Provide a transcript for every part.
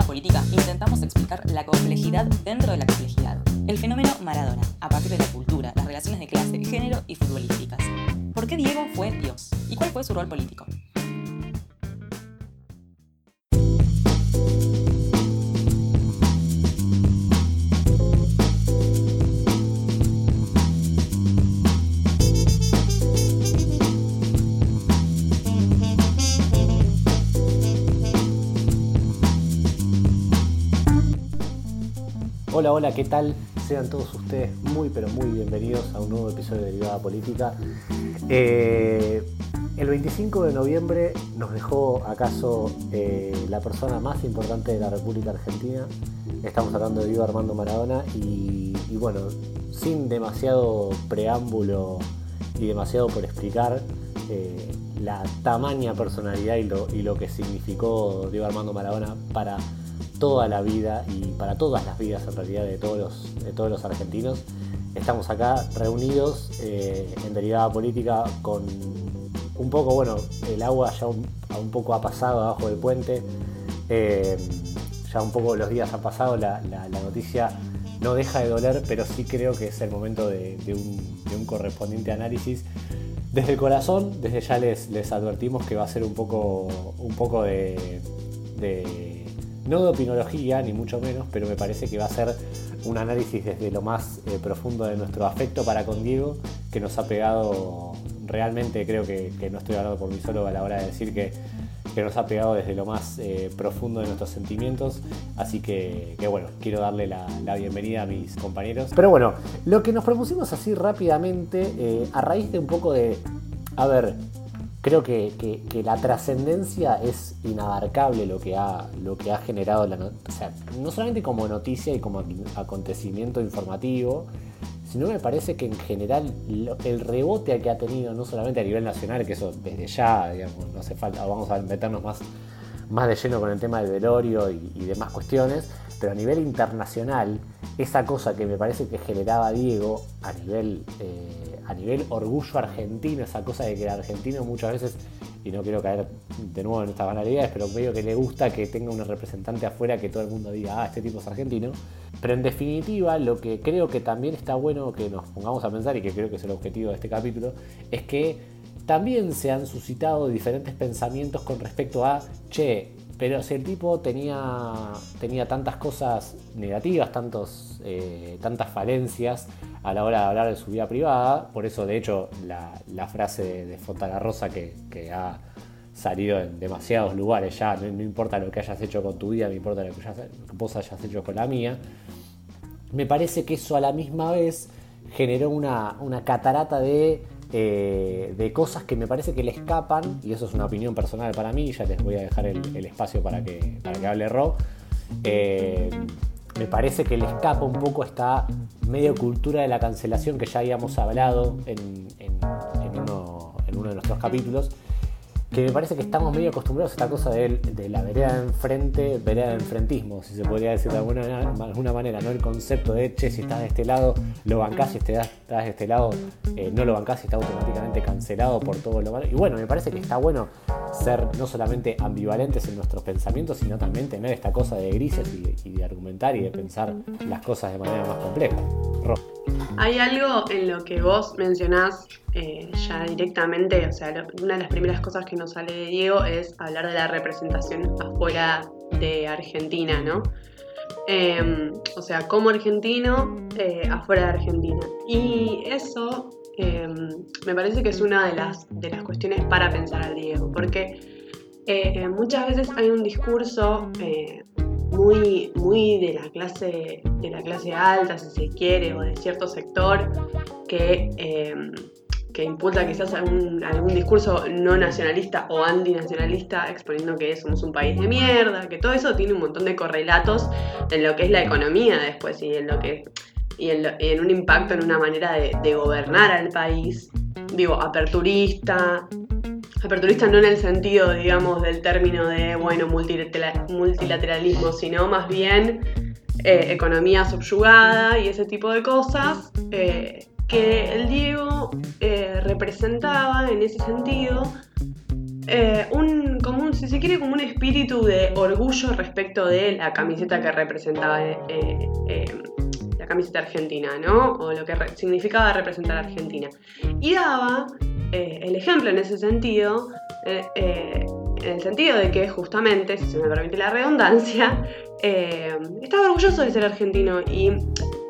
Nada Política intentamos explicar la complejidad dentro de la complejidad. El fenómeno Maradona, a partir de la cultura, las relaciones de clase, género y futbolísticas. ¿Por qué Diego fue Dios? ¿Y cuál fue su rol político? Hola, hola, ¿qué tal? Sean todos ustedes muy, pero muy bienvenidos a un nuevo episodio de Derivada Política. Eh, el 25 de noviembre nos dejó acaso eh, la persona más importante de la República Argentina. Estamos hablando de Diego Armando Maradona y, bueno, sin demasiado preámbulo y demasiado por explicar, eh, la tamaña personalidad y lo, y lo que significó Diego Armando Maradona para toda la vida y para todas las vidas en realidad de todos los, de todos los argentinos. Estamos acá reunidos eh, en derivada política con un poco, bueno, el agua ya un, poco ha pasado abajo del puente, eh, ya un poco los días han pasado, la, noticia no deja de doler, pero sí creo que es el momento de, un, correspondiente análisis. Desde el corazón, desde ya les, les advertimos que va a ser un poco, un poco de no de opinología, ni mucho menos, pero me parece que va a ser un análisis desde lo más eh, profundo de nuestro afecto para con Diego, que nos ha pegado realmente, creo que, no estoy hablando por mí solo a la hora de decir que, nos ha pegado desde lo más eh, profundo de nuestros sentimientos. Así que, bueno, quiero darle la, bienvenida a mis compañeros. Pero bueno, lo que nos propusimos así rápidamente, eh, a raíz de un poco de, a ver, creo que, la trascendencia es inabarcable lo que ha, lo que ha generado la o sea, no solamente como noticia y como acontecimiento informativo, sino me parece que en general el rebote que ha tenido, no solamente a nivel nacional, que eso desde ya, digamos, no hace falta, vamos a meternos más, más de lleno con el tema del velorio y, y demás cuestiones, pero a nivel internacional, esa cosa que me parece que generaba Diego a nivel, eh, a nivel orgullo argentino, esa cosa de que el argentino muchas veces, y no quiero caer de nuevo en estas banalidades, pero medio que le gusta que tenga un representante afuera que todo el mundo diga, ah, este tipo es argentino. Pero en definitiva, lo que creo que también está bueno que nos pongamos a pensar, y que creo que es el objetivo de este capítulo, es que también se han suscitado diferentes pensamientos con respecto a, che, pero si el tipo tenía, tenía tantas cosas negativas, tantos, eh, tantas falencias a la hora de hablar de su vida privada, por eso de hecho la, frase de, de Rosa que, ha salido en demasiados lugares ya, no, importa lo que hayas hecho con tu vida, no importa lo que, vos hayas hecho con la mía, me parece que eso a la misma vez generó una, una catarata de eh, de cosas que me parece que le escapan, y eso es una opinión personal para mí, ya les voy a dejar el, espacio para que, para que hable Ro. Eh, me parece que le escapa un poco esta medio cultura de la cancelación que ya habíamos hablado en, en uno de nuestros capítulos que me parece que estamos medio acostumbrados a esta cosa de, la vereda de enfrente, vereda de enfrentismo, si se podría decir de alguna, alguna, manera, ¿no? El concepto de, che, si estás de este lado, lo bancás, si estás de este lado, eh, no lo bancás y está automáticamente cancelado por todo lo malo. Y bueno, me parece que está bueno ser no solamente ambivalentes en nuestros pensamientos, sino también tener esta cosa de grises y, de argumentar y de pensar las cosas de manera más compleja. Hay algo en lo que vos mencionás eh, ya directamente, o sea, una de las primeras cosas que nos sale de Diego es hablar de la representación afuera de Argentina, ¿no? Em, o sea, como argentino, eh, afuera de Argentina. Y eso em, me parece que es una de las, de las cuestiones para pensar al Diego, porque eh, muchas veces hay un discurso muy, muy de la clase, de la clase alta, si se quiere, o de cierto sector, que em, que impulsa quizás algún, discurso no nacionalista o antinacionalista, exponiendo que somos un país de mierda, que todo eso tiene un montón de correlatos en lo que es la economía después y en lo que y en, un impacto en una manera de, gobernar al país, digo, aperturista, aperturista no en el sentido, digamos, del término de, bueno, multilateralismo, sino más bien eh, economía subyugada y ese tipo de cosas. Eh, que el Diego eh, representaba en ese sentido eh, un, como un, se quiere, como un espíritu de orgullo respecto de la camiseta que representaba eh, la camiseta argentina, ¿no? O lo que significaba representar a Argentina. Y daba el ejemplo en ese sentido, en el sentido de que justamente, si se me permite la redundancia, estaba orgulloso de ser argentino y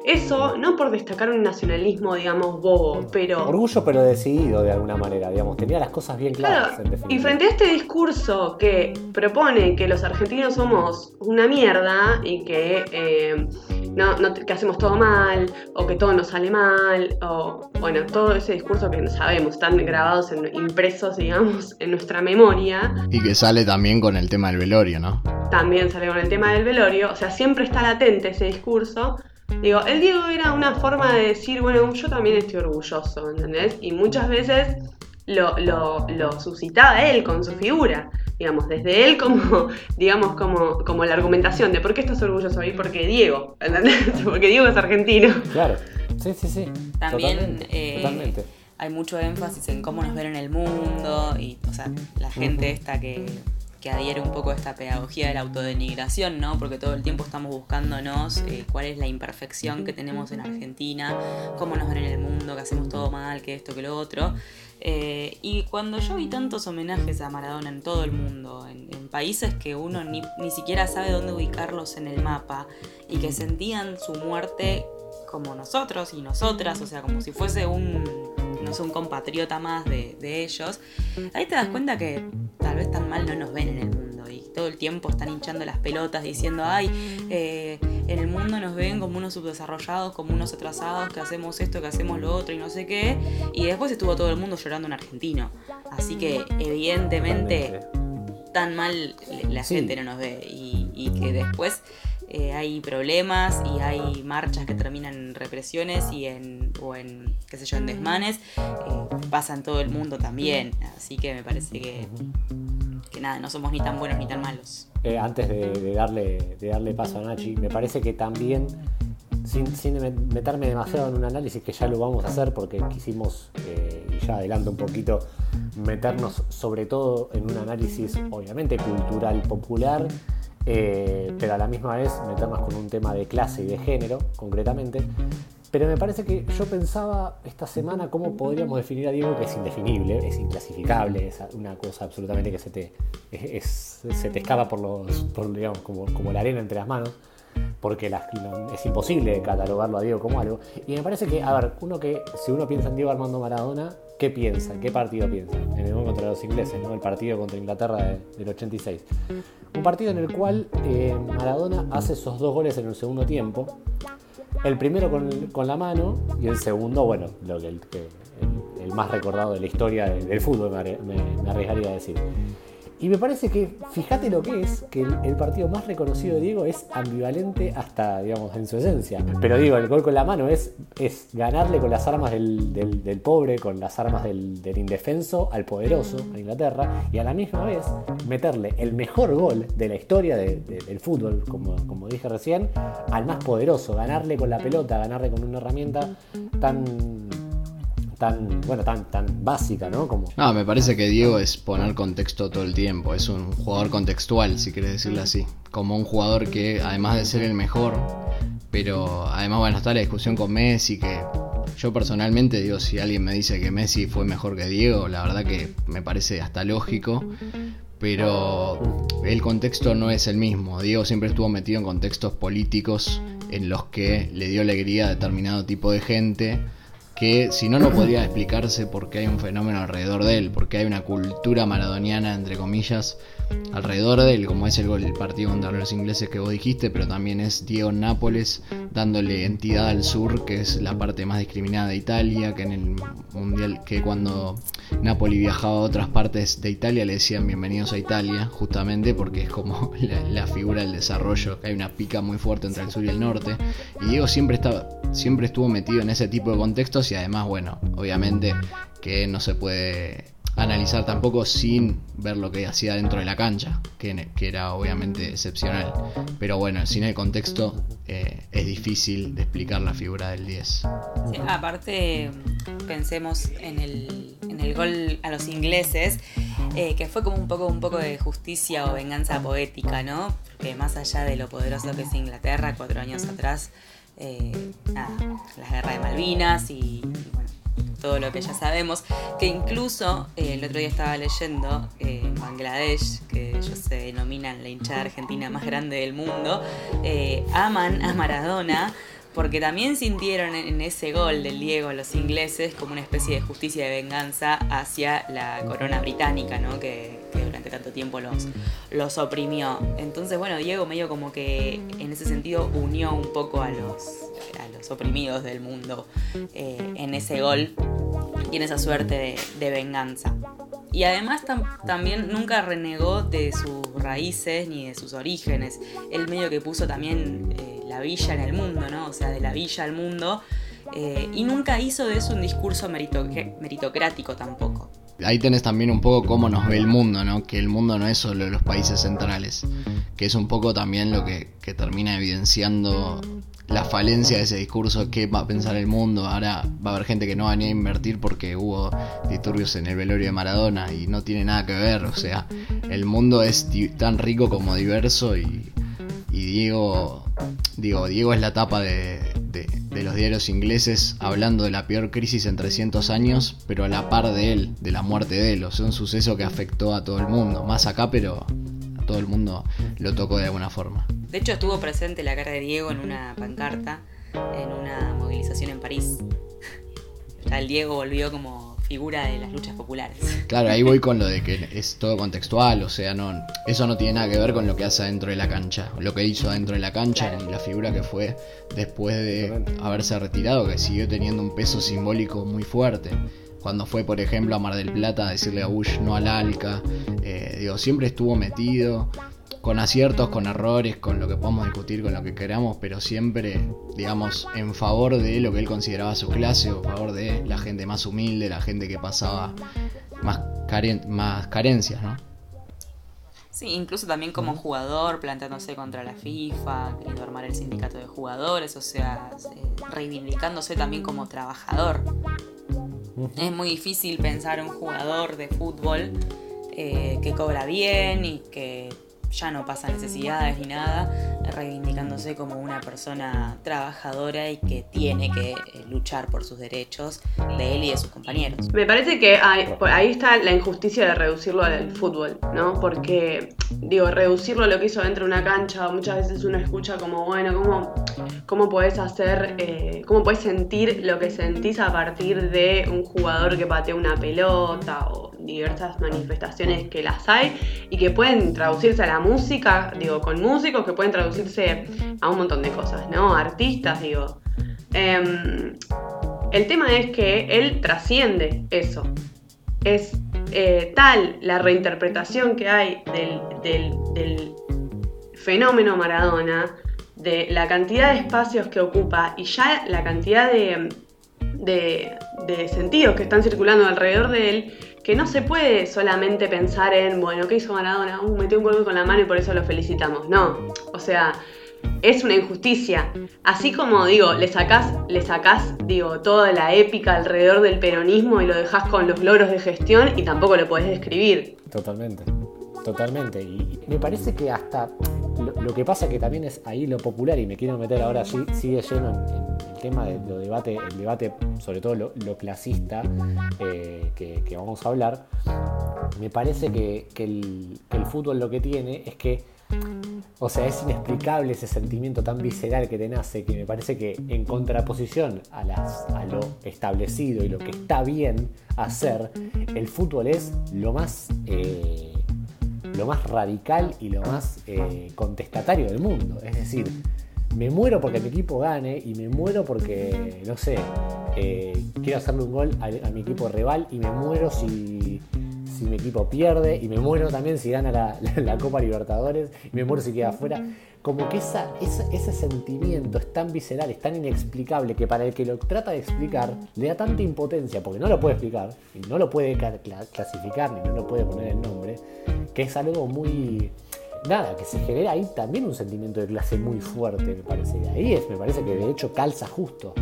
eso, no por destacar un nacionalismo, digamos, bobo, pero... Orgullo pero decidido de alguna manera, digamos, tenía las cosas bien claras. Claro, y frente a este discurso que propone que los argentinos somos una mierda y que, eh, no, que hacemos todo mal, o que todo nos sale mal, o bueno, todo ese discurso que sabemos, están grabados, en, impresos, digamos, en nuestra memoria. Y que sale también con el tema del velorio, ¿no? También sale con el tema del velorio, o sea, siempre está latente ese discurso Digo, el Diego era una forma de decir, bueno, yo también estoy orgulloso, ¿entendés? Y muchas veces lo, lo, suscitaba él con su figura, digamos, desde él como, digamos, como, como la argumentación de por qué estás orgulloso y porque Diego, ¿entendés? Porque Diego es argentino. Claro, sí, sí, sí. También eh, hay mucho énfasis en cómo nos ven en el mundo y, o sea, la gente esta que que adhiere un poco a esta pedagogía de la autodenigración, ¿no? Porque todo el tiempo estamos buscándonos eh, cuál es la imperfección que tenemos en Argentina, cómo nos ven en el mundo, que hacemos todo mal, que esto, que lo otro. Eh, y cuando yo vi tantos homenajes a Maradona en todo el mundo, en, países que uno ni, ni siquiera sabe dónde ubicarlos en el mapa, y que sentían su muerte como nosotros y nosotras, o sea, como si fuese un, no sé, un compatriota más de, de ellos, ahí te das cuenta que tal vez tan mal no nos ven en el mundo y todo el tiempo están hinchando las pelotas diciendo, ay, eh, en el mundo nos ven como unos subdesarrollados, como unos atrasados, que hacemos esto, que hacemos lo otro y no sé qué, y después estuvo todo el mundo llorando en argentino. Así que evidentemente tan mal la gente no nos ve y, que después eh, hay problemas y hay marchas que terminan en represiones y en, o en, qué sé yo, en desmanes, eh, pasa en todo el mundo también. Así que me parece que, que nada, no somos ni tan buenos ni tan malos. Eh, antes de, darle, de darle paso a Nachi, me parece que también, sin, sin, meterme demasiado en un análisis, que ya lo vamos a hacer porque quisimos, y ya adelanto un poquito, meternos sobre todo en un análisis obviamente cultural popular eh, pero a la misma vez meternos con un tema de clase y de género, concretamente. Pero me parece que yo pensaba esta semana cómo podríamos definir a Diego que es indefinible, es inclasificable, es una cosa absolutamente que se te, se te escapa por los, digamos, como, como la arena entre las manos porque es imposible catalogarlo a Diego como algo. Y me parece que, a ver, uno que, si uno piensa en Diego Armando Maradona, ¿qué piensa? ¿Qué partido piensa? En el contra los ingleses, ¿no? El partido contra Inglaterra del 86. Un partido en el cual eh, Maradona hace esos dos goles en el segundo tiempo. El primero con, la mano y el segundo, bueno, lo que, el, más recordado de la historia del, fútbol, me arriesgaría a decir. Y me parece que, fíjate lo que es, que el, partido más reconocido de Diego es ambivalente hasta, digamos, en su esencia. Pero digo, el gol con la mano es, es ganarle con las armas del, pobre, con las armas del, indefenso al poderoso, a Inglaterra, y a la misma vez meterle el mejor gol de la historia del fútbol, como, como dije recién, al más poderoso, ganarle con la pelota, ganarle con una herramienta tan tan, bueno, tan, tan básica, ¿no? Como... No, me parece que Diego es poner contexto todo el tiempo, es un jugador contextual, si quieres decirlo así, como un jugador que además de ser el mejor, pero además, bueno, está la discusión con Messi, que yo personalmente digo, si alguien me dice que Messi fue mejor que Diego, la verdad que me parece hasta lógico, pero el contexto no es el mismo. Diego siempre estuvo metido en contextos políticos en los que le dio alegría a determinado tipo de gente que si no, no podría explicarse por qué hay un fenómeno alrededor de él, porque hay una cultura maradoniana, entre comillas, alrededor de él, como es el, partido contra los ingleses que vos dijiste, pero también es Diego Nápoles dándole entidad al sur, que es la parte más discriminada de Italia, que en el mundial, que cuando Nápoles viajaba a otras partes de Italia le decían bienvenidos a Italia, justamente porque es como la, figura del desarrollo, hay una pica muy fuerte entre el sur y el norte, y Diego siempre estaba, siempre estuvo metido en ese tipo de contextos y además, bueno, obviamente que no se puede analizar tampoco sin ver lo que hacía dentro de la cancha, que, era obviamente excepcional. Pero bueno, sin el contexto eh, es difícil de explicar la figura del 10. aparte, pensemos en el, en el gol a los ingleses. eh, que fue como un poco, un poco de justicia o venganza poética, ¿no? Porque más allá de lo poderoso que es Inglaterra, cuatro años atrás, eh, nada, las guerras de Malvinas y, bueno, todo lo que ya sabemos, que incluso eh, el otro día estaba leyendo en Bangladesh, que ellos se denominan la hinchada argentina más grande del mundo, aman a Maradona porque también sintieron en ese gol del Diego los ingleses como una especie de justicia de venganza hacia la corona británica, ¿no? que, durante tanto tiempo los, los oprimió. Entonces, bueno, Diego medio como que en ese sentido unió un poco a los, a los oprimidos del mundo eh, en ese gol en esa suerte de, venganza. Y además también nunca renegó de sus raíces ni de sus orígenes. Él medio que puso también... Eh, la villa en el mundo, ¿no? O sea, de la villa al mundo. Eh, y nunca hizo de eso un discurso meritocrático tampoco. Ahí tenés también un poco cómo nos ve el mundo, ¿no? Que el mundo no es solo los países centrales, que es un poco también lo que, termina evidenciando la falencia de ese discurso, qué va a pensar el mundo, ahora va a haber gente que no va ni a invertir porque hubo disturbios en el velorio de Maradona y no tiene nada que ver, o sea, el mundo es tan rico como diverso y, y Diego Digo, Diego es la tapa de, los diarios ingleses hablando de la peor crisis en 300 años, pero a la par de él, de la muerte de él. O sea, un suceso que afectó a todo el mundo. Más acá, pero todo el mundo lo tocó de alguna forma. De hecho, estuvo presente la cara de Diego en una pancarta, en una movilización en París. Ya el Diego volvió como figura de las luchas populares. Claro, ahí voy con lo de que es todo contextual, o sea, no eso no tiene nada que ver con lo que hace adentro de la cancha, lo que hizo adentro de la cancha la figura que fue después de haberse retirado, que siguió teniendo un peso simbólico muy fuerte. Cuando fue, por ejemplo, a Mar del Plata a decirle a Bush no al Alca, eh, digo, siempre estuvo metido, con aciertos, con errores, con lo que podamos discutir, con lo que queramos, pero siempre, digamos, en favor de lo que él consideraba su clase, o a favor de la gente más humilde, la gente que pasaba más, más carencias, ¿no? Sí, incluso también como jugador, planteándose contra la FIFA, queriendo armar el sindicato de jugadores, o sea, eh, reivindicándose también como trabajador. Es muy difícil pensar un jugador de fútbol eh, que cobra bien y que ya no pasa necesidades ni nada, reivindicándose como una persona trabajadora y que tiene que eh, luchar por sus derechos de él y de sus compañeros. Me parece que ahí está la injusticia de reducirlo al fútbol, ¿no? Porque, digo, reducirlo a lo que hizo dentro de una cancha, muchas veces uno escucha como, bueno, ¿cómo, cómo podés hacer, eh, cómo podés sentir lo que sentís a partir de un jugador que patea una pelota o diversas manifestaciones que las hay y que pueden traducirse a la música, digo, con músicos que pueden traducirse a un montón de cosas, ¿no? Artistas, digo. Em, el tema es que él trasciende eso. Es eh, tal la reinterpretación que hay del, fenómeno Maradona, de la cantidad de espacios que ocupa y ya la cantidad de, de, de sentidos que están circulando alrededor de él, que no se puede solamente pensar en, bueno, ¿qué hizo Maradona? Uh, metió un gol con la mano y por eso lo felicitamos. No, o sea, es una injusticia. Así como digo, le sacás, le sacás, digo, toda la épica alrededor del peronismo y lo dejás con los logros de gestión y tampoco lo podés describir. Totalmente, totalmente. Y me parece que hasta lo, que pasa que también es ahí lo popular, y me quiero meter ahora, sí, sigue lleno en tema de lo debate, el debate, sobre todo lo, clasista eh, que, vamos a hablar, me parece que, el, fútbol lo que tiene es que, o sea, es inexplicable ese sentimiento tan visceral que te nace, que me parece que en contraposición a, las, a lo establecido y lo que está bien hacer, el fútbol es lo más... Eh, lo más radical y lo más eh, contestatario del mundo. Es decir, me muero porque mi equipo gane y me muero porque, no sé, eh, quiero hacerle un gol a, mi equipo rival y me muero si, si, mi equipo pierde y me muero también si gana la, Copa Libertadores y me muero si queda afuera. Como que esa, ese sentimiento es tan visceral, es tan inexplicable que para el que lo trata de explicar le da tanta impotencia porque no lo puede explicar y no lo puede clasificar ni no lo puede poner el nombre, que es algo muy nada, que se genera ahí también un sentimiento de clase muy fuerte, me parece. Y ahí es, me parece que de hecho calza justo.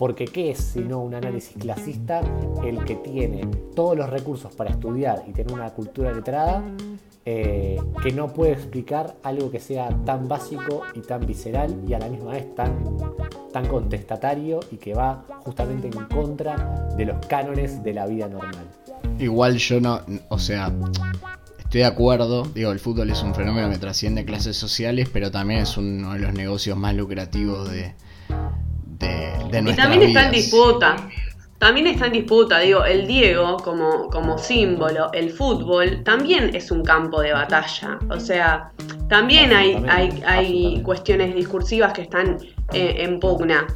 Porque ¿qué es sino un análisis clasista el que tiene todos los recursos para estudiar y tener una cultura letrada eh, que no puede explicar algo que sea tan básico y tan visceral y a la misma vez tan, tan contestatario y que va justamente en contra de los cánones de la vida normal? Igual yo no, o sea, Estoy de acuerdo, digo, el fútbol es un fenómeno que trasciende clases sociales, pero también es uno de los negocios más lucrativos de, de, Y también está en disputa. También está en disputa, digo, el Diego como, como símbolo, el fútbol también es un campo de batalla. O sea, también hay, hay, hay cuestiones discursivas que están eh, en pugna.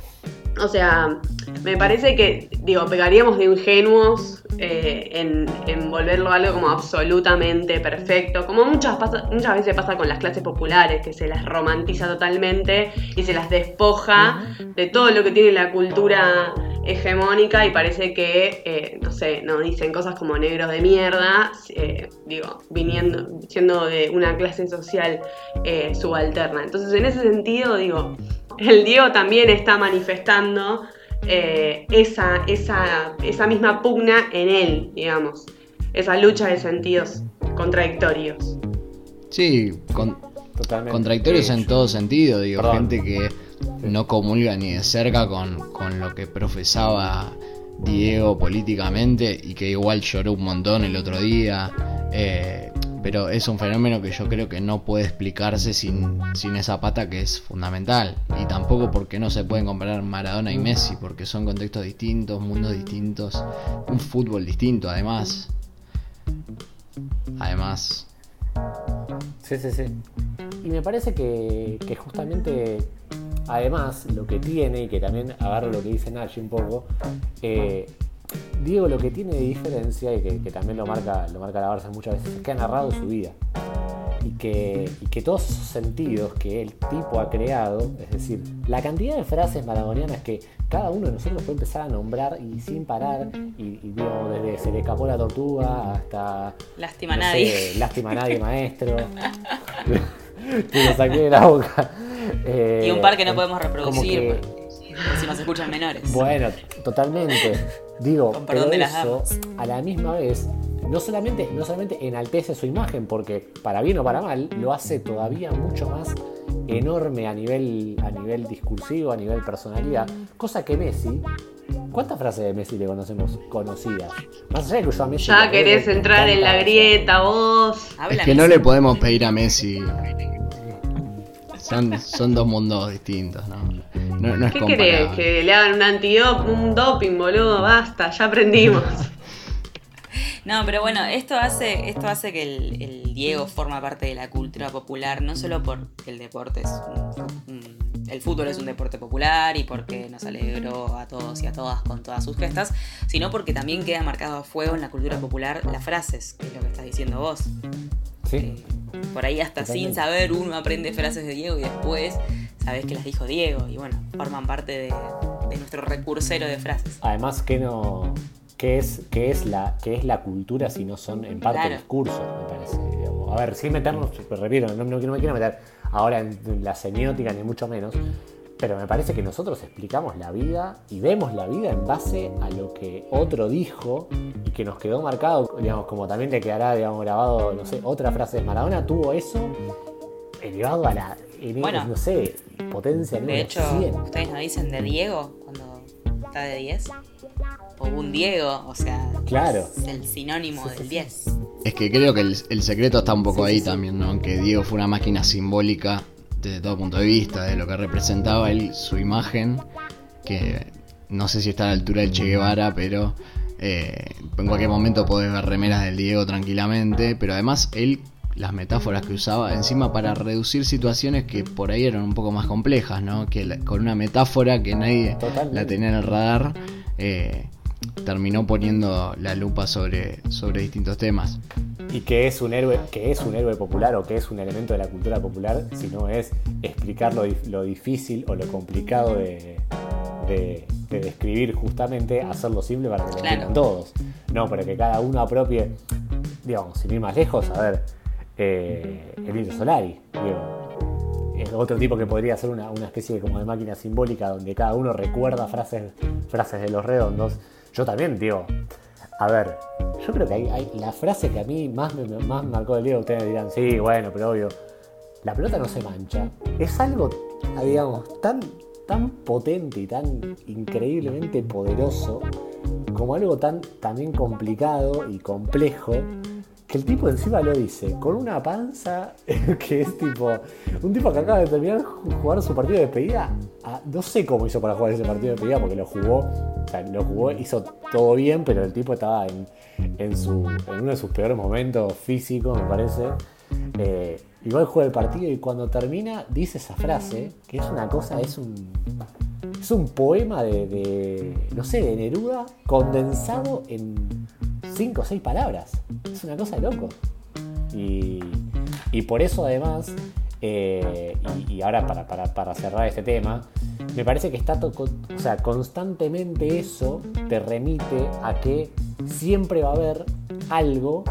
O sea, me parece que, digo, pegaríamos de ingenuos eh, en, volverlo algo como absolutamente perfecto, como muchas, muchas veces pasa con las clases populares, que se las romantiza totalmente y se las despoja de todo lo que tiene la cultura hegemónica y parece que, eh, no sé, nos dicen cosas como negros de mierda, eh, digo, viniendo, siendo de una clase social subalterna. Entonces, en ese sentido, digo, el Diego también está manifestando eh, esa, esa, esa misma pugna en él, digamos. Esa lucha de sentidos contradictorios. Sí, contradictorios en todo sentido, digo, gente que no comulga ni de cerca con, con, lo que profesaba Diego políticamente y que igual lloró un montón el otro día. Eh, pero es un fenómeno que yo creo que no puede explicarse sin, esa pata que es fundamental. Y tampoco porque no se pueden comparar Maradona y Messi, porque son contextos distintos, mundos distintos, un fútbol distinto además. Además. Sí, sí, sí. Y me parece que, que justamente además lo que tiene, y que también agarro lo que dice Nachi un poco, eh, Diego lo que tiene de diferencia, y que, también lo marca, lo marca la Barça muchas veces, es que ha narrado su vida. Y que, que todos esos sentidos que el tipo ha creado, es decir, la cantidad de frases maradonianas que cada uno de nosotros puede empezar a nombrar y sin parar, y, desde se le escapó la tortuga hasta. Lástima a nadie. lástima a nadie, maestro. que lo saqué de la boca. y un par que no eh, podemos reproducir. si nos escuchan menores. Bueno, totalmente. Digo, pero eso, a la misma vez, no solamente, no solamente enaltece su imagen, porque para bien o para mal, lo hace todavía mucho más enorme a nivel, a nivel discursivo, a nivel personalidad, cosa que Messi, ¿cuántas frases de Messi le conocemos conocidas? Más allá de que a Messi. Ya querés entrar en la grieta, vos. es que no le podemos pedir a Messi. Son, son dos mundos distintos, ¿no? ¿Qué querés? Que le hagan un antidop, un doping, boludo, basta, ya aprendimos. No, pero bueno, esto hace, esto hace que el, Diego forma parte de la cultura popular, no solo porque el deporte es el fútbol es un deporte popular y porque nos alegró a todos y a todas con todas sus gestas, sino porque también queda marcado a fuego en la cultura popular las frases, que es lo que estás diciendo vos. Sí. Eh, por ahí hasta sin saber uno aprende frases de Diego y después sabes que las dijo Diego y bueno, forman parte de, nuestro recursero de frases. Además, que no. ¿Qué es, qué es, la, qué es la cultura si no son en parte discursos, me parece? A ver, sin meternos, repito, no, no, me quiero meter ahora en la semiótica ni mucho menos, pero me parece que nosotros explicamos la vida y vemos la vida en base a lo que otro dijo y que nos quedó marcado, digamos, como también te quedará, digamos, grabado, no sé, otra frase de Maradona tuvo eso elevado a la, bueno, no sé, potencia De hecho, ustedes nos dicen de Diego cuando está de 10. O un Diego, o sea, claro. es el sinónimo del 10. Es que creo que el, secreto está un poco ahí también, ¿no? Que Diego fue una máquina simbólica desde todo punto de vista, de lo que representaba él, su imagen, que no sé si está a la altura del Che Guevara, pero eh, en cualquier momento podés ver remeras del Diego tranquilamente, pero además él las metáforas que usaba encima para reducir situaciones que por ahí eran un poco más complejas, ¿no? Que con una metáfora que nadie la tenía en el radar, eh, terminó poniendo la lupa sobre, sobre distintos temas. Y que es un héroe, que es un héroe popular o que es un elemento de la cultura popular, sino es explicar lo, difícil o lo complicado de, describir justamente, hacerlo simple para que lo entiendan todos. No, para que cada uno apropie, digamos, sin ir más lejos, a ver, eh, el Solari. Digo, otro tipo que podría ser una, especie de, como de máquina simbólica donde cada uno recuerda frases, frases de los redondos. Yo también, digo, a ver, yo creo que hay, la frase que a mí más me más marcó el día, ustedes dirán, sí, bueno, pero obvio, la pelota no se mancha. Es algo, digamos, tan, tan potente y tan increíblemente poderoso como algo tan también complicado y complejo el tipo encima lo dice con una panza que es tipo un tipo que acaba de terminar jugar su partido de despedida no sé cómo hizo para jugar ese partido de despedida porque lo jugó lo jugó hizo todo bien pero el tipo estaba en, en, su, en uno de sus peores momentos físicos me parece. Eh, igual juega el partido y cuando termina dice esa frase que es una cosa es un es un poema de, no sé, de Neruda condensado en cinco o seis palabras. Es una cosa de loco. Y, por eso además, eh, y, ahora para, cerrar este tema, me parece que está, o sea, constantemente eso te remite a que siempre va a haber algo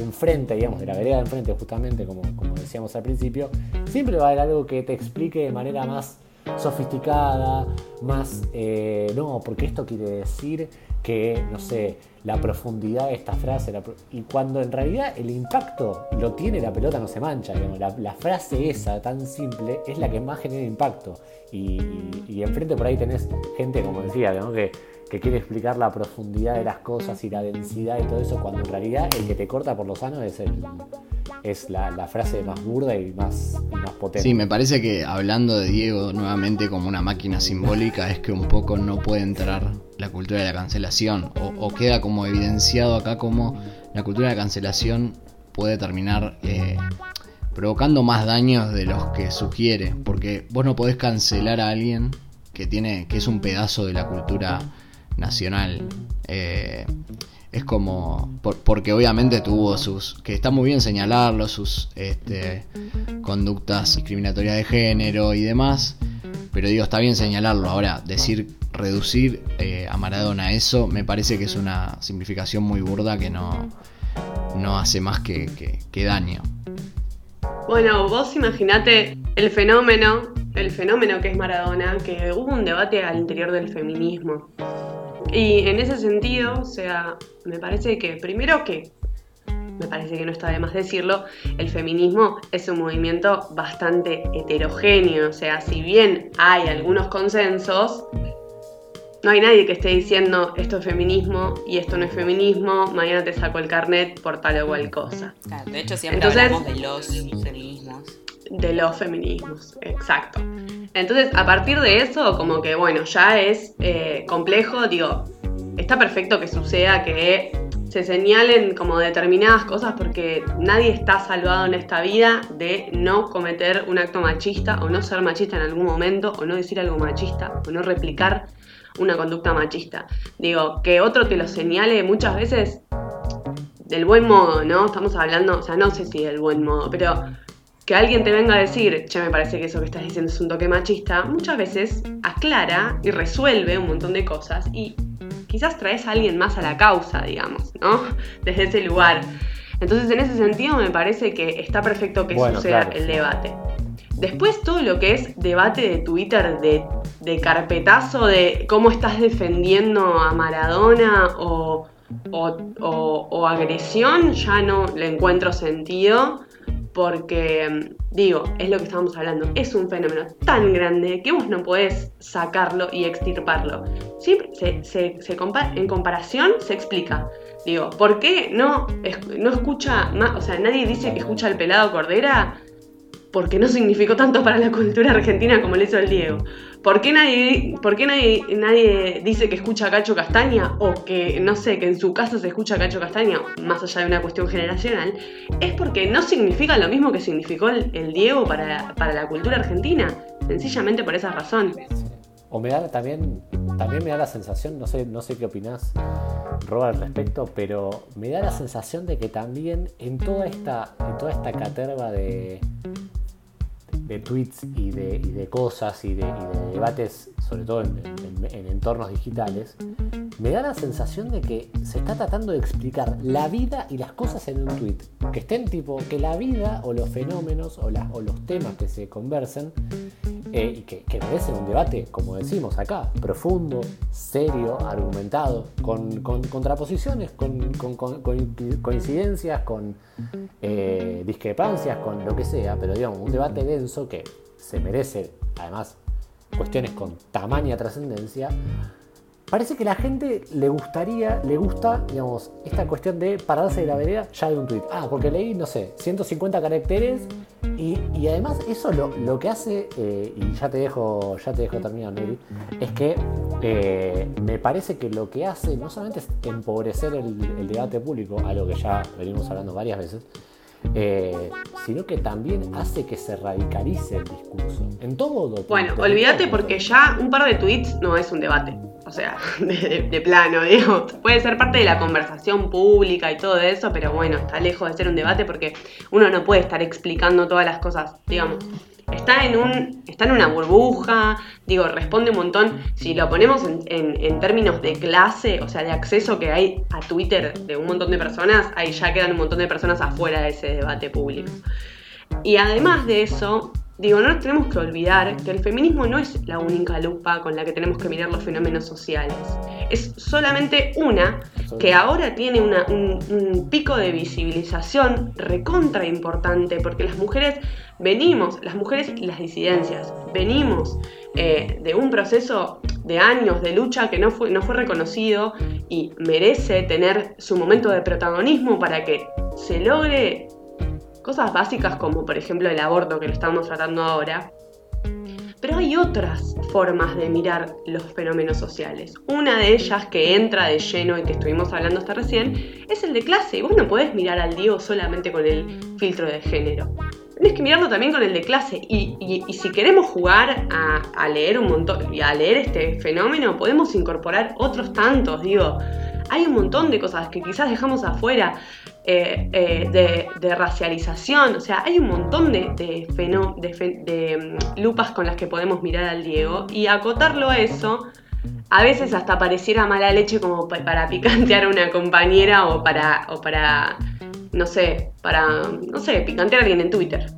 enfrente, digamos, de la vereda de enfrente, justamente como, como decíamos al principio, siempre va a haber algo que te explique de manera más sofisticada, más, eh, no, porque esto quiere decir que, no sé, la profundidad de esta frase, y cuando en realidad el impacto lo tiene la pelota no se mancha, la, frase esa tan simple es la que más genera impacto. Y, enfrente por ahí tenés gente, como decía, que, que quiere explicar la profundidad de las cosas y la densidad y todo eso, cuando en realidad el que te corta por lo sano es el, es la, frase más burda y más, potente. Sí, me parece que hablando de Diego nuevamente como una máquina simbólica, es que un poco no puede entrar la cultura de la cancelación, o, queda como evidenciado acá como la cultura de la cancelación puede terminar eh, provocando más daños de los que sugiere, porque vos no podés cancelar a alguien que tiene que es un pedazo de la cultura nacional. Eh, es como porque obviamente tuvo sus que está muy bien señalarlo sus este, conductas discriminatorias de género y demás pero digo está bien señalarlo ahora decir reducir eh, a Maradona eso me parece que es una simplificación muy burda que no no hace más que, que, que daño bueno vos imaginate el fenómeno el fenómeno que es Maradona que hubo un debate al interior del feminismo y en ese sentido, o sea, me parece que primero que, me parece que no está de más decirlo, el feminismo es un movimiento bastante heterogéneo, o sea, si bien hay algunos consensos, no hay nadie que esté diciendo esto es feminismo y esto no es feminismo, mañana te saco el carnet por tal o cual cosa. Claro, de hecho siempre hablamos de los feminismos. De los feminismos, exacto. Entonces, a partir de eso, como que, bueno, ya es eh, complejo, digo, está perfecto que suceda que se señalen como determinadas cosas porque nadie está salvado en esta vida de no cometer un acto machista o no ser machista en algún momento o no decir algo machista o no replicar una conducta machista. Digo, que otro te lo señale muchas veces del buen modo, ¿no? Estamos hablando, o sea, no sé si del buen modo, pero que alguien te venga a decir, che, me parece que eso que estás diciendo es un toque machista, muchas veces aclara y resuelve un montón de cosas y quizás traes a alguien más a la causa, digamos, ¿no? Desde ese lugar. Entonces, en ese sentido, me parece que está perfecto que suceda el debate. Después, todo lo que es debate de Twitter, de, de carpetazo, de cómo estás defendiendo a Maradona o, o agresión, ya no le encuentro sentido porque, digo, es lo que estábamos hablando, es un fenómeno tan grande que vos no podés sacarlo y extirparlo. Siempre se, en comparación se explica. Digo, ¿por qué no, no escucha, o sea, nadie dice que escucha al pelado Cordera? Porque no significó tanto para la cultura argentina como lo hizo el Diego. ¿Por qué, nadie, por nadie, nadie dice que escucha a Cacho Castaña o que, no sé, que en su casa se escucha a Cacho Castaña, más allá de una cuestión generacional? Es porque no significa lo mismo que significó el, Diego para, la cultura argentina, sencillamente por esa razón. O me da también, también me da la sensación, no sé, no sé qué opinás, Roba al respecto, pero me da la sensación de que también en toda esta, en toda esta caterva de, de tweets y de, cosas y de, debates, sobre todo en, entornos digitales, me da la sensación de que se está tratando de explicar la vida y las cosas en un tweet. Que estén tipo, que la vida o los fenómenos o, o los temas que se conversen eh, y que, que, merecen un debate, como decimos acá, profundo, serio, argumentado, con, contraposiciones, con, coincidencias, con eh, discrepancias, con lo que sea, pero digamos, un debate denso que se merece, además, cuestiones con tamaña trascendencia, parece que la gente le gustaría, le gusta, digamos, esta cuestión de pararse de la vereda ya de un tweet. Ah, porque leí, no sé, 150 caracteres y, además eso lo, que hace, eh, y ya te dejo, ya te dejo terminar, Nelly, es que eh, me parece que lo que hace no solamente es empobrecer el debate público, algo que ya venimos hablando varias veces, eh, sino que también hace que se radicalice el discurso. En todo Bueno, olvídate porque ya un par de tweets no es un debate. O sea, de, plano, digo. Puede ser parte de la conversación pública y todo eso, pero bueno, está lejos de ser un debate porque uno no puede estar explicando todas las cosas, digamos está en, un, está en una burbuja, digo, responde un montón. Si lo ponemos en, términos de clase, o sea, de acceso que hay a Twitter de un montón de personas, ahí ya quedan un montón de personas afuera de ese debate público. Y además de eso, Digo, no tenemos que olvidar que el feminismo no es la única lupa con la que tenemos que mirar los fenómenos sociales. Es solamente una que ahora tiene un, pico de visibilización recontra importante porque las mujeres venimos, las mujeres y las disidencias, venimos eh, de un proceso de años de lucha que no fue, no fue reconocido y merece tener su momento de protagonismo para que se logre Cosas básicas como por ejemplo el aborto que lo estamos tratando ahora. Pero hay otras formas de mirar los fenómenos sociales. Una de ellas que entra de lleno y que estuvimos hablando hasta recién es el de clase. Vos no podés mirar al Diego solamente con el filtro de género. Tienes que mirarlo también con el de clase. Y, si queremos jugar a, a, leer un montón y a leer este fenómeno, podemos incorporar otros tantos. Digo, hay un montón de cosas que quizás dejamos afuera. Eh, eh, de, racialización, o sea, hay un montón de, de, mm, lupas con las que podemos mirar al Diego y acotarlo a eso, a veces hasta pareciera mala leche como para picantear a una compañera o para, o para, no sé, para, no sé, picantear a alguien en Twitter.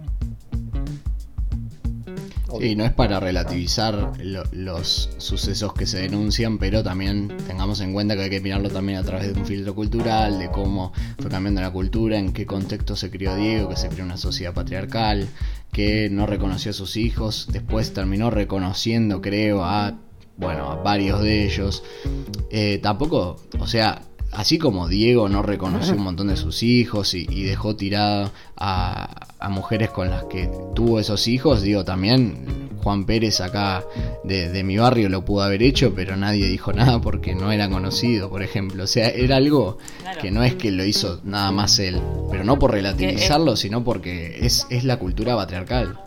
Sí, no es para relativizar los sucesos que se denuncian, pero también tengamos en cuenta que hay que mirarlo también a través de un filtro cultural, de cómo fue cambiando la cultura, en qué contexto se crió Diego, que se crió una sociedad patriarcal, que no reconoció a sus hijos, después terminó reconociendo, creo, a bueno, a varios de ellos. Eh, tampoco, o sea, así como Diego no reconoció un montón de sus hijos y, dejó tirada a, mujeres con las que tuvo esos hijos, digo, también Juan Pérez acá de, mi barrio lo pudo haber hecho, pero nadie dijo nada porque no era conocido, por ejemplo. O sea, era algo que no es que lo hizo nada más él, pero no por relativizarlo, sino porque es, es la cultura patriarcal.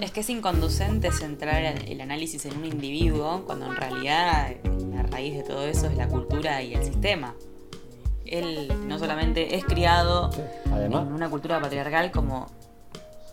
Es que es inconducente centrar el análisis en un individuo cuando en realidad la raíz de todo eso es la cultura y el sistema él no solamente es criado en una cultura patriarcal como,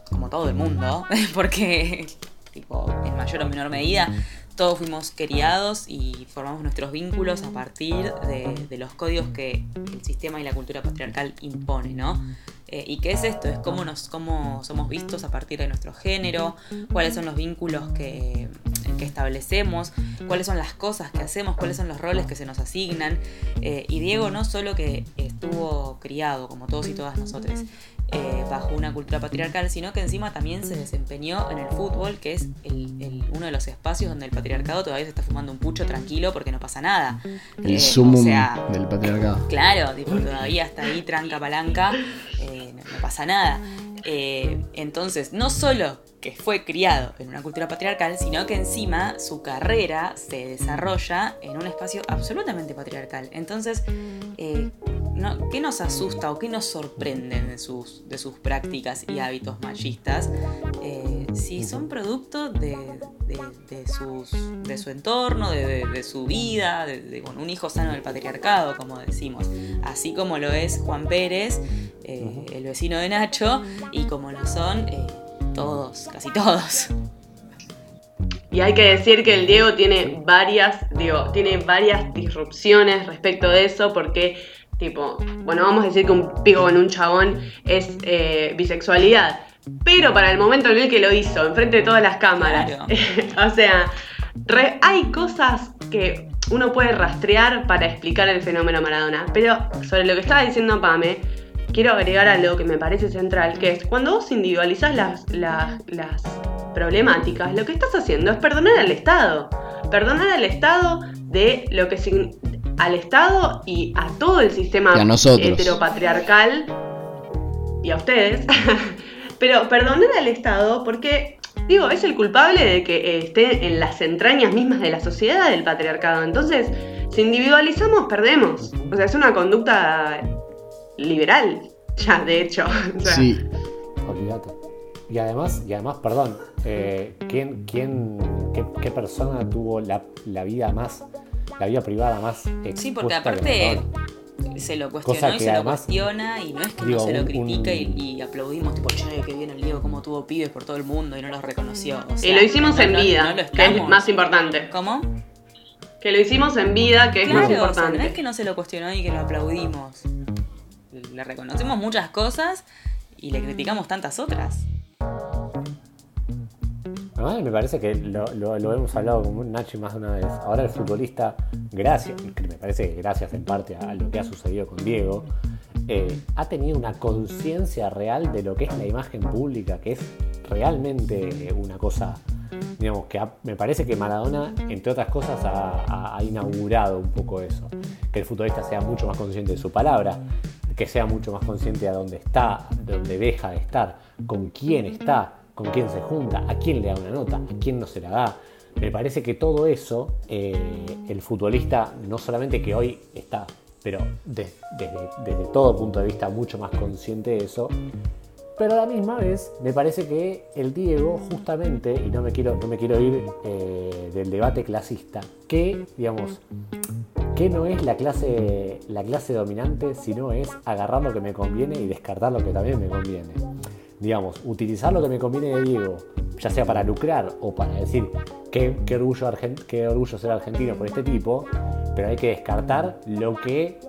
como todo el mundo, porque tipo, en mayor o menor medida todos fuimos criados y formamos nuestros vínculos a partir de, los códigos que el sistema y la cultura patriarcal impone, ¿no? Eh, ¿Y qué es esto? Es cómo, nos, cómo somos vistos a partir de nuestro género, cuáles son los vínculos que, que establecemos, cuáles son las cosas que hacemos, cuáles son los roles que se nos asignan. Eh, y Diego no solo que estuvo criado, como todos y todas nosotros, eh, bajo una cultura patriarcal, sino que encima también se desempeñó en el fútbol, que es uno de los espacios donde el patriarcado todavía se está fumando un pucho tranquilo porque no pasa nada. El sumo del patriarcado. Claro, todavía está ahí tranca palanca, eh, no, pasa nada. entonces, no solo que fue criado en una cultura patriarcal, sino que encima su carrera se desarrolla en un espacio absolutamente patriarcal. Entonces, eh, ¿qué nos asusta o qué nos sorprende de sus, de sus prácticas y hábitos machistas? Eh, si son producto de, sus, de su entorno, de, su vida, de, un hijo sano del patriarcado, como decimos. Así como lo es Juan Pérez, eh, el vecino de Nacho, y como lo son todos, casi todos. Y hay que decir que el Diego tiene varias, digo, tiene varias disrupciones respecto de eso, porque, tipo, bueno, vamos a decir que un pico en un chabón es eh, bisexualidad. Pero para el momento en el que lo hizo, enfrente de todas las cámaras, o sea, hay cosas que uno puede rastrear para explicar el fenómeno Maradona. Pero sobre lo que estaba diciendo Pame, quiero agregar algo que me parece central, que es cuando vos individualizás las, las, problemáticas, lo que estás haciendo es perdonar al Estado. Perdonar al Estado de lo que al Estado y a todo el sistema heteropatriarcal y a ustedes. Pero perdonar al Estado porque, digo, es el culpable de que esté en las entrañas mismas de la sociedad del patriarcado. Entonces, si individualizamos, perdemos. O sea, es una conducta liberal, ya, de hecho. Sí. Olvídate. Y además, y además, perdón, eh, ¿quién, quién, qué, persona tuvo la, vida más, la vida privada más Sí, porque aparte se lo cuestionó y se lo cuestiona y no es que no se lo critica y, aplaudimos tipo, che, que bien el Diego como tuvo pibes por todo el mundo y no los reconoció. y lo hicimos en vida, que es más importante. ¿Cómo? Que lo hicimos en vida, que es más importante. no es que no se lo cuestionó y que lo aplaudimos le reconocemos muchas cosas y le criticamos tantas otras. Me parece que lo, hemos hablado con Nachi más de una vez. Ahora el futbolista, gracias, me parece que gracias en parte a lo que ha sucedido con Diego, eh, ha tenido una conciencia real de lo que es la imagen pública, que es realmente una cosa, digamos, que me parece que Maradona, entre otras cosas, ha, ha, inaugurado un poco eso, que el futbolista sea mucho más consciente de su palabra, que sea mucho más consciente de dónde está, de dónde deja de estar, con quién está, con quién se junta, a quién le da una nota, a quién no se la da. Me parece que todo eso, eh, el futbolista no solamente que hoy está, pero desde, todo punto de vista mucho más consciente de eso, pero a la misma vez me parece que el Diego justamente, y no me quiero, no me quiero ir eh, del debate clasista, que, digamos, que no es la clase, la clase dominante, sino es agarrar lo que me conviene y descartar lo que también me conviene. Digamos, utilizar lo que me conviene de Diego, ya sea para lucrar o para decir qué, qué orgullo, qué orgullo ser argentino por este tipo, pero hay que descartar lo que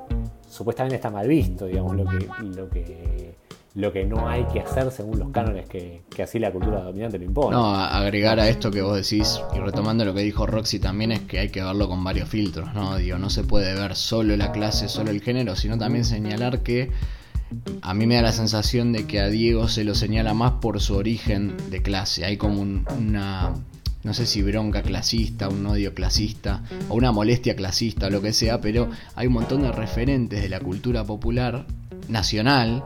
supuestamente está mal visto, digamos, lo que, lo que lo que no hay que hacer según los cánones que, así la cultura dominante lo impone. No, agregar a esto que vos decís, y retomando lo que dijo Roxy también, es que hay que verlo con varios filtros, ¿no? Digo, no se puede ver solo la clase, solo el género, sino también señalar que a mí me da la sensación de que a Diego se lo señala más por su origen de clase. Hay como una, no sé si bronca clasista, un odio clasista, o una molestia clasista o lo que sea, pero hay un montón de referentes de la cultura popular nacional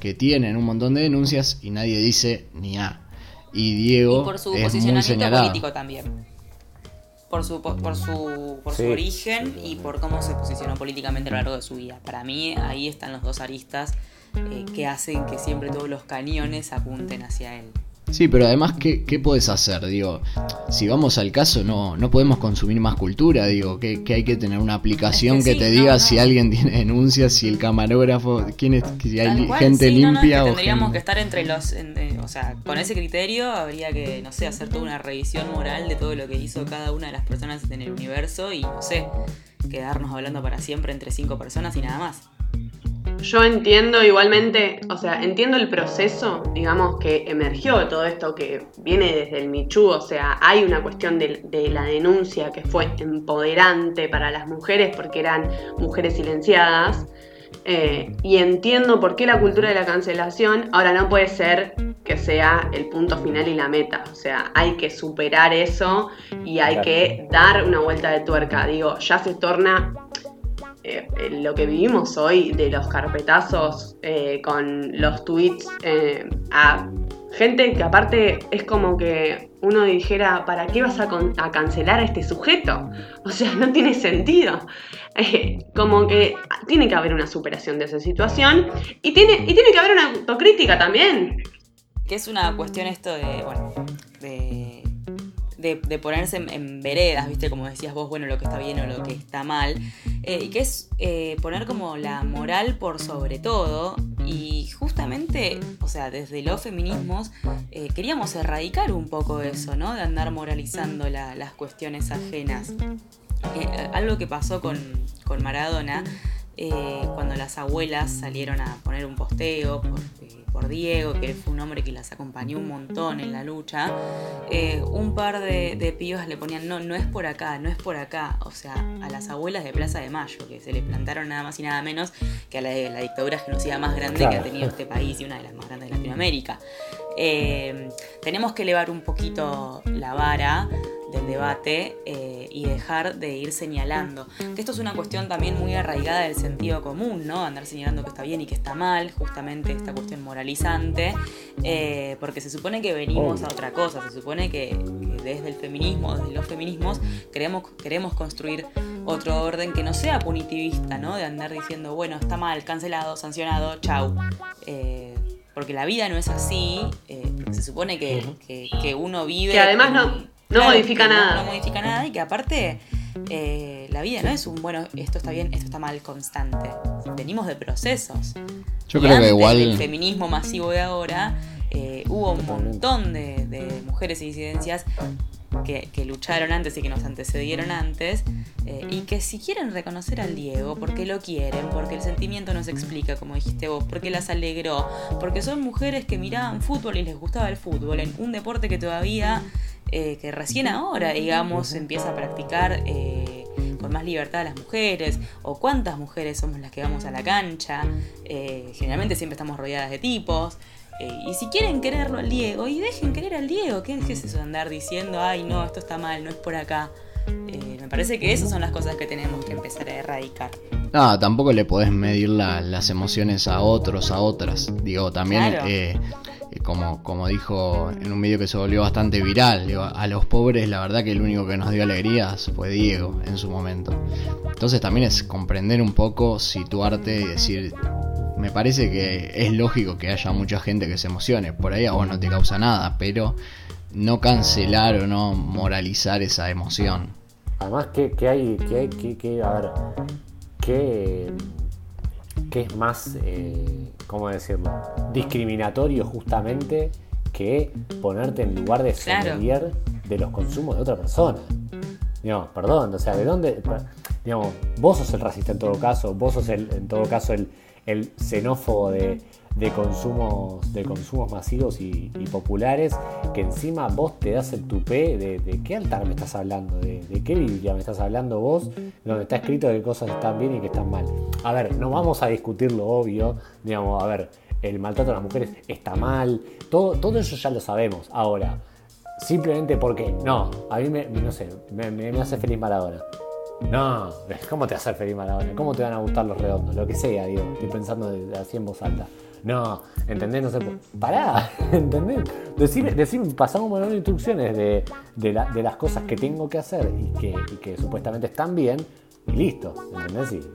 que tienen un montón de denuncias y nadie dice ni a. Y Diego por su posicionamiento político también. Por su, por, su, por su origen y por cómo se posicionó políticamente a lo largo de su vida. Para mí ahí están los dos aristas eh, que hacen que siempre todos los cañones apunten hacia él. Sí, pero además, ¿qué, qué puedes hacer? Digo, si vamos al caso, no, no podemos consumir más cultura, digo, que, hay que tener una aplicación que, te diga si alguien tiene denuncias, si el camarógrafo, quién es, si hay gente limpia o tendríamos que estar entre los, eh, o sea, con ese criterio habría que, no sé, hacer toda una revisión moral de todo lo que hizo cada una de las personas en el universo y, no sé, quedarnos hablando para siempre entre cinco personas y nada más. Yo entiendo igualmente, o sea, entiendo el proceso, digamos, que emergió de todo esto que viene desde el Michu, o sea, hay una cuestión de, la denuncia que fue empoderante para las mujeres porque eran mujeres silenciadas, eh, y entiendo por qué la cultura de la cancelación ahora no puede ser que sea el punto final y la meta, o sea, hay que superar eso y hay que dar una vuelta de tuerca, digo, ya se torna eh, lo que vivimos hoy de los carpetazos eh, con los tweets eh, a gente que aparte es como que uno dijera, ¿para qué vas a, cancelar a este sujeto? O sea, no tiene sentido. como que tiene que haber una superación de esa situación y tiene, y tiene que haber una autocrítica también. Que es una cuestión esto de de, ponerse en, veredas, ¿viste? Como decías vos, bueno, lo que está bien o lo que está mal. Eh, y que es eh, poner como la moral por sobre todo Y justamente, o sea, desde los feminismos eh, queríamos erradicar un poco eso, ¿no? De andar moralizando las cuestiones ajenas. Algo que pasó con, con Maradona, cuando las abuelas salieron a poner un posteo por, por Diego, que fue un hombre que las acompañó un montón en la lucha, eh, un par de, de pibas le ponían, no, no es por acá, no es por acá, o sea, a las abuelas de Plaza de Mayo, que se le plantaron nada más y nada menos que a la, la dictadura genocida más grande que ha tenido este país y una de las más grandes de Latinoamérica. Eh, tenemos que elevar un poquito la vara del debate eh, y dejar de ir señalando. Que esto es una cuestión también muy arraigada del sentido común, ¿no? Andar señalando que está bien y que está mal, justamente esta cuestión moralizante, eh, porque se supone que venimos a otra cosa, se supone que, desde el feminismo, desde los feminismos, queremos, queremos construir otro orden que no sea punitivista, ¿no? De andar diciendo, bueno, está mal, cancelado, sancionado, chau. Eh, porque la vida no es así, se supone que, que, uno vive... Que además no, no modifica nada. No, modifica nada y que aparte eh, la vida no es un, bueno, esto está bien, esto está mal constante. Venimos de procesos. Yo creo que igual... El feminismo masivo de ahora eh, hubo un montón de, mujeres y disidencias que, lucharon antes y que nos antecedieron antes, eh, y que si quieren reconocer al Diego, porque lo quieren, porque el sentimiento nos explica, como dijiste vos, porque las alegró, porque son mujeres que miraban fútbol y les gustaba el fútbol, en un deporte que todavía eh, que recién ahora, digamos, empieza a practicar eh, con más libertad a las mujeres, o cuántas mujeres somos las que vamos a la cancha, eh, generalmente siempre estamos rodeadas de tipos. y si quieren quererlo al Diego, y dejen querer al Diego, ¿qué, es eso de andar diciendo, ay no, esto está mal, no es por acá? me parece que esas son las cosas que tenemos que empezar a erradicar. No, tampoco le podés medir las emociones a otros, a otras. Digo, también como, como dijo en un vídeo que se volvió bastante viral, a los pobres la verdad que el único que nos dio alegrías fue Diego en su momento. Entonces también es comprender un poco, situarte y decir, me parece que es lógico que haya mucha gente que se emocione, por ahí a vos no te causa nada, pero no cancelar o no moralizar esa emoción. Además, que, hay, que hay, que, a ver, que que es más, eh, ¿cómo decirlo? Discriminatorio justamente que ponerte en lugar de sommelier de los consumos de otra persona. Digamos, perdón, o sea, ¿de dónde? Digamos, vos sos el racista en todo caso, vos sos el, en todo caso el, el xenófobo de, de consumos, de consumos masivos y, populares, que encima vos te das el tupé de, qué altar me estás hablando, de, qué Biblia me estás hablando vos, donde está escrito que cosas están bien y que están mal. A ver, no vamos a discutir lo obvio, digamos, a ver, el maltrato a las mujeres está mal, todo, todo eso ya lo sabemos. Ahora, simplemente porque, no, a mí me, no sé, me, hace feliz Maradona. No, ¿cómo te va a hacer feliz Maradona? ¿Cómo te van a gustar los redondos? Lo que sea, digo, estoy pensando así en voz alta. No, ¿entendés? No sé. Pará, ¿entendés? Decir, decir pasamos por instrucciones de, de, las cosas que tengo que hacer y que, que supuestamente están bien y listo, ¿entendés?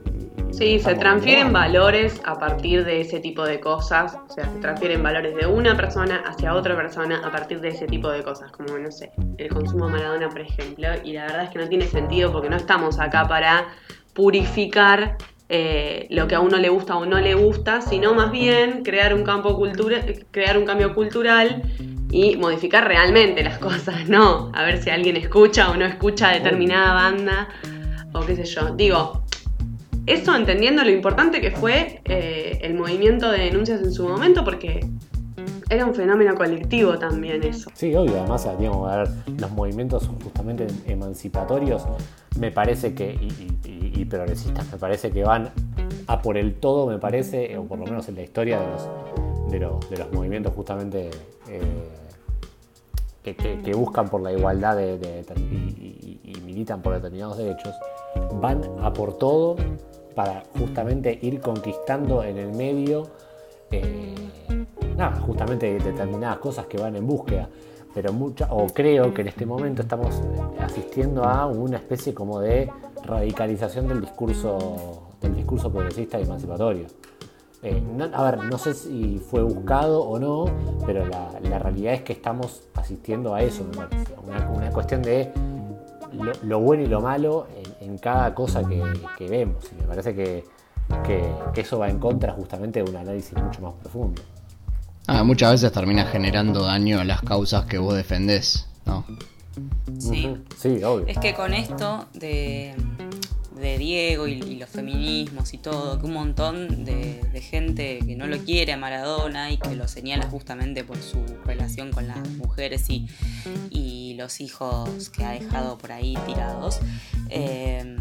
sí, se transfieren valores a partir de ese tipo de cosas. O sea, se transfieren valores de una persona hacia otra persona a partir de ese tipo de cosas. Como, no sé, el consumo de Maradona, por ejemplo. Y la verdad es que no tiene sentido porque no estamos acá para purificar eh, lo que a uno le gusta o no le gusta, sino más bien crear un campo cultura, crear un cambio cultural y modificar realmente las cosas, no a ver si alguien escucha o no escucha determinada banda o qué sé yo. Digo, eso entendiendo lo importante que fue eh, el movimiento de denuncias en su momento, porque era un fenómeno colectivo también eso. Sí, obvio, además, los movimientos justamente emancipatorios me parece que, y, progresistas, me parece que van a por el todo, me parece, o por lo menos en la historia de los, de los, movimientos justamente eh, que, buscan por la igualdad de, y, militan por determinados derechos, van a por todo para justamente ir conquistando en el medio. Eh, justamente determinadas cosas que van en búsqueda. Pero mucha, o creo que en este momento estamos asistiendo a una especie como de radicalización del discurso, del discurso progresista y emancipatorio. Eh, a ver, no sé si fue buscado o no, pero la, realidad es que estamos asistiendo a eso. Una, cuestión de lo, bueno y lo malo en, cada cosa que, vemos. Y me parece que, que, eso va en contra justamente de un análisis mucho más profundo. Ah, muchas veces termina generando daño a las causas que vos defendés, ¿no? Sí. Sí, obvio. Es que con esto de, de Diego y, los feminismos y todo, que un montón de, gente que no lo quiere a Maradona y que lo señala justamente por su relación con las mujeres y, y los hijos que ha dejado por ahí tirados. Eh,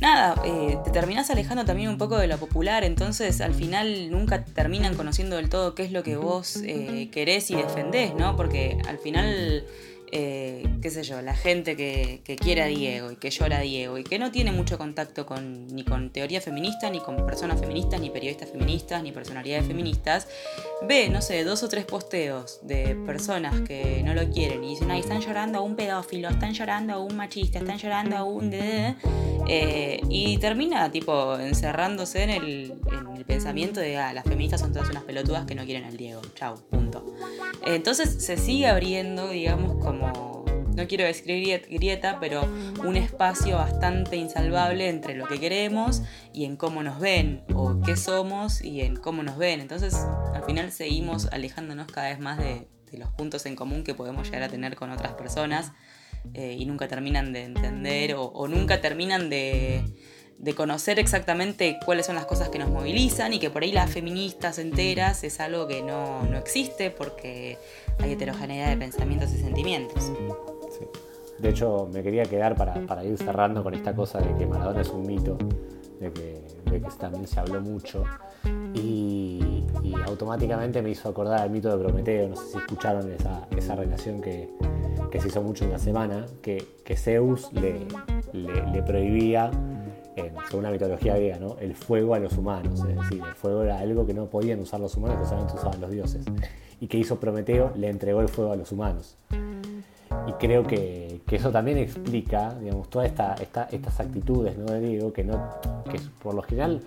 nada, eh, te terminás alejando también un poco de lo popular, entonces al final nunca terminan conociendo del todo qué es lo que vos eh, querés y defendés, ¿no? Porque al final eh, qué sé yo, la gente que, quiere a Diego y que llora a Diego y que no tiene mucho contacto con, ni con teoría feminista, ni con personas feministas, ni periodistas feministas, ni personalidades feministas, ve, no sé, dos o tres posteos de personas que no lo quieren y dicen, ay, están llorando a un pedófilo, están llorando a un machista, están llorando a un... Eh, y termina tipo encerrándose en el, en el pensamiento de, ah, las feministas son todas unas pelotudas que no quieren al Diego, chau, punto. Entonces se sigue abriendo, digamos, como, no quiero decir grieta, pero un espacio bastante insalvable entre lo que queremos y en cómo nos ven, o qué somos y en cómo nos ven. Entonces al final seguimos alejándonos cada vez más de, los puntos en común que podemos llegar a tener con otras personas eh, y nunca terminan de entender o nunca terminan de de conocer exactamente cuáles son las cosas que nos movilizan y que por ahí las feministas enteras es algo que no, existe porque hay heterogeneidad de pensamientos y sentimientos. De hecho, me quería quedar para, ir cerrando con esta cosa de que Maradona es un mito, de que, también se habló mucho y, automáticamente me hizo acordar el mito de Prometeo, no sé si escucharon esa, relación que, se hizo mucho en la semana, que, Zeus le, le prohibía según la mitología griega, ¿no? el fuego a los humanos. Es decir, el fuego era algo que no podían usar los humanos, que solamente usaban los dioses. Y que hizo Prometeo, le entregó el fuego a los humanos. Y creo que, eso también explica, digamos, todas esta, estas actitudes ¿no? de Diego, que, no, que por lo general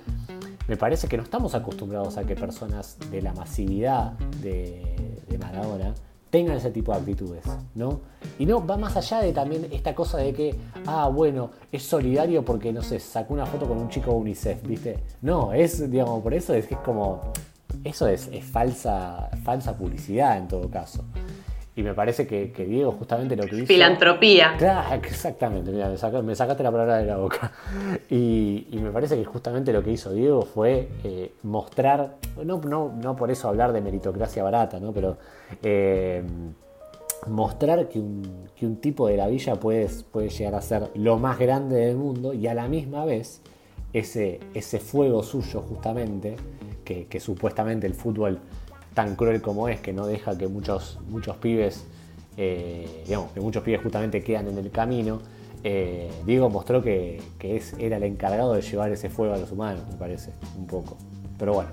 me parece que no estamos acostumbrados a que personas de la masividad de, de Maradona tengan ese tipo de actitudes, ¿no? Y no, va más allá de también esta cosa de que, ah, bueno, es solidario porque, no sé, sacó una foto con un chico UNICEF, ¿viste? No, es, digamos, por eso es que es como, eso es, es falsa, falsa publicidad en todo caso. Y me parece que, Diego justamente lo que hizo... Filantropía. Claro, exactamente, mira, me, sacaste la palabra de la boca. Y, me parece que justamente lo que hizo Diego fue eh, mostrar, no, no, no por eso hablar de meritocracia barata, ¿no? pero eh, mostrar que un, que un, tipo de la villa puede, puede llegar a ser lo más grande del mundo y a la misma vez ese, ese fuego suyo justamente, que, que supuestamente el fútbol tan cruel como es, que no deja que muchos, muchos pibes, eh, digamos, que muchos pibes justamente quedan en el camino, eh, Diego mostró que, es, era el encargado de llevar ese fuego a los humanos, me parece, un poco. Pero bueno.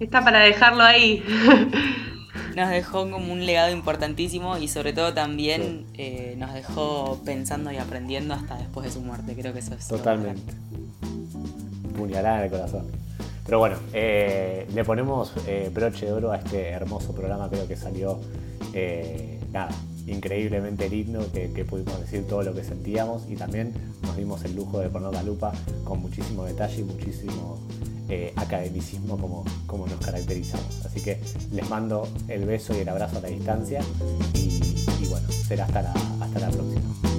Está para dejarlo ahí. Nos dejó como un legado importantísimo y sobre todo también eh, nos dejó pensando y aprendiendo hasta después de su muerte. Creo que eso es... Totalmente. Puñalada en el corazón. Pero bueno, eh, le ponemos eh, broche de oro a este hermoso programa, creo que salió eh, nada, increíblemente lindo, que, pudimos decir todo lo que sentíamos y también nos dimos el lujo de poner la lupa con muchísimo detalle y muchísimo academicismo como, como nos caracterizamos. Así que les mando el beso y el abrazo a la distancia y, bueno, será hasta hasta la próxima.